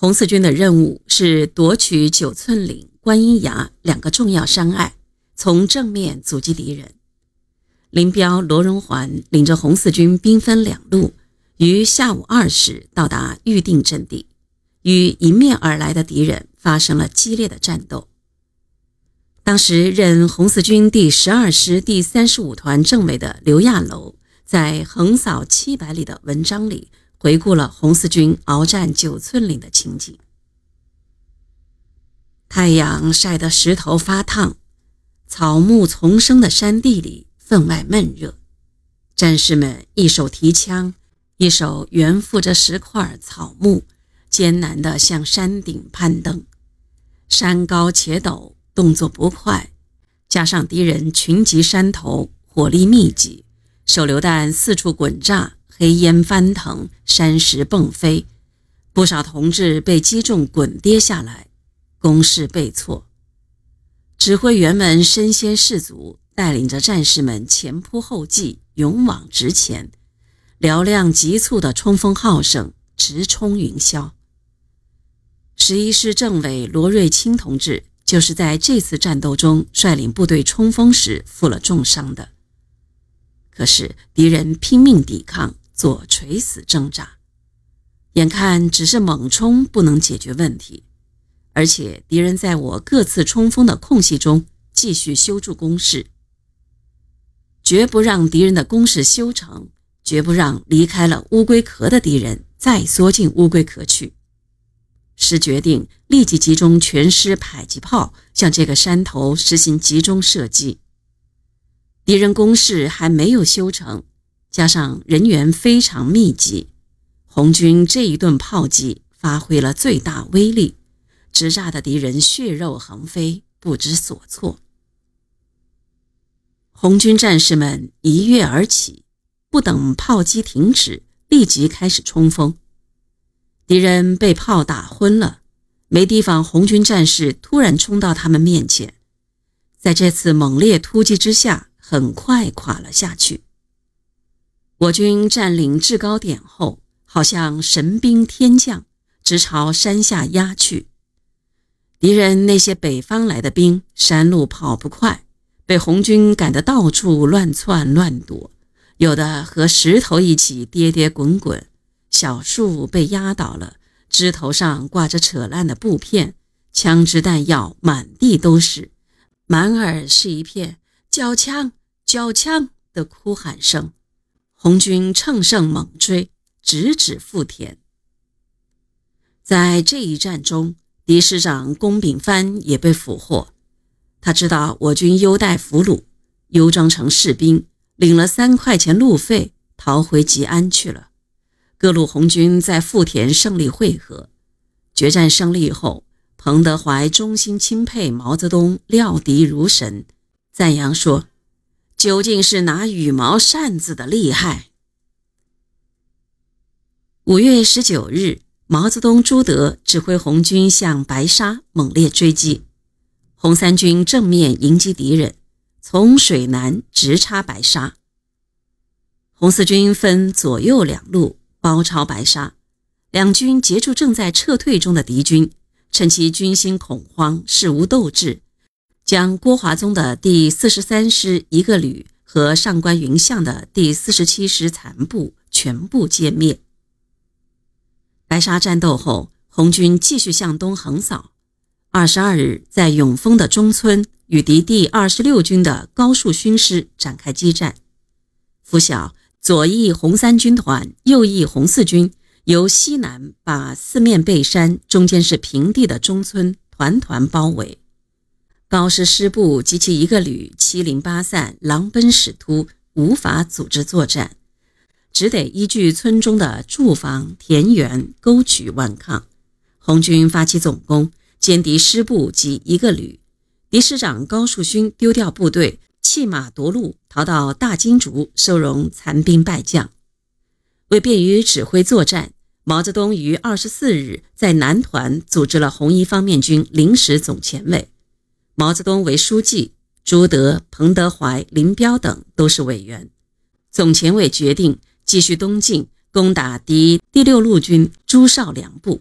红四军的任务是夺取九寸岭、观音崖两个重要山隘，从正面阻击敌人。林彪、罗荣桓领着红四军兵分两路，于下午二时到达预定阵地，与迎面而来的敌人发生了激烈的战斗。当时任红四军第十二师第三十五团政委的刘亚楼，在横扫七百里的文章里回顾了红四军鏖战九寸岭的情景。太阳晒得石头发烫，草木丛生的山地里。分外闷热，战士们一手提枪，一手悬负着石块草木，艰难地向山顶攀登。山高且陡，动作不快，加上敌人群集山头，火力密集，手榴弹四处滚炸，黑烟翻腾，山石迸飞，不少同志被击中滚跌下来，攻势被挫。指挥员们身先士卒。带领着战士们前仆后继，勇往直前。嘹亮急促的冲锋号声直冲云霄。十一师政委罗瑞卿同志就是在这次战斗中率领部队冲锋时负了重伤的。可是敌人拼命抵抗，做垂死挣扎，眼看只是猛冲不能解决问题，而且敌人在我各次冲锋的空隙中继续修筑工事。绝不让敌人的攻势修成，绝不让离开了乌龟壳的敌人再缩进乌龟壳去。师决定立即集中全师迫击炮向这个山头实行集中射击。敌人攻势还没有修成，加上人员非常密集，红军这一顿炮击发挥了最大威力，直炸的敌人血肉横飞，不知所措。红军战士们一跃而起，不等炮击停止，立即开始冲锋。敌人被炮打昏了，没提防红军战士突然冲到他们面前，在这次猛烈突击之下，很快垮了下去。我军占领制高点后，好像神兵天降，直朝山下压去。敌人那些北方来的兵，山路跑不快。被红军赶得到处乱窜乱躲，有的和石头一起跌跌滚滚，小树被压倒了，枝头上挂着扯烂的布片，枪支弹药满地都是，满耳是一片“缴枪，缴枪”的哭喊声。红军乘胜猛追，直指富田。在这一战中，敌师长龚炳藩也被俘获。他知道我军优待俘虏，优装成士兵，领了三块钱路费，逃回吉安去了。各路红军在富田胜利会合，决战胜利后，彭德怀衷心钦佩毛泽东料敌如神，赞扬说：“究竟是拿羽毛扇子的厉害。”五月十九日，毛泽东、朱德指挥红军向白沙猛烈追击。红三军正面迎击敌人，从水南直插白沙。红四军分左右两路包抄白沙，两军截住正在撤退中的敌军，趁其军心恐慌、事无斗志，将郭华宗的第四十三师一个旅和上官云相的第四十七师残部全部歼灭。白沙战斗后，红军继续向东横扫。二十二日，在永丰的中村与敌第二十六军的高树勋师展开激战。拂晓，左翼红三军团，右翼红四军由西南把四面背山、中间是平地的中村团团包围。高师师部及其一个旅七零八散，狼奔使突，无法组织作战，只得依据村中的住房、田园、沟渠顽抗。红军发起总攻。歼敌师部及一个旅，敌师长高树勋丢掉部队，弃马夺路，逃到大金竹收容残兵败将。为便于指挥作战，毛泽东于二十四日在南团组织了红一方面军临时总前委，毛泽东为书记，朱德、彭德怀、林彪等都是委员。总前委决定继续东进，攻打敌第六路军朱绍良部。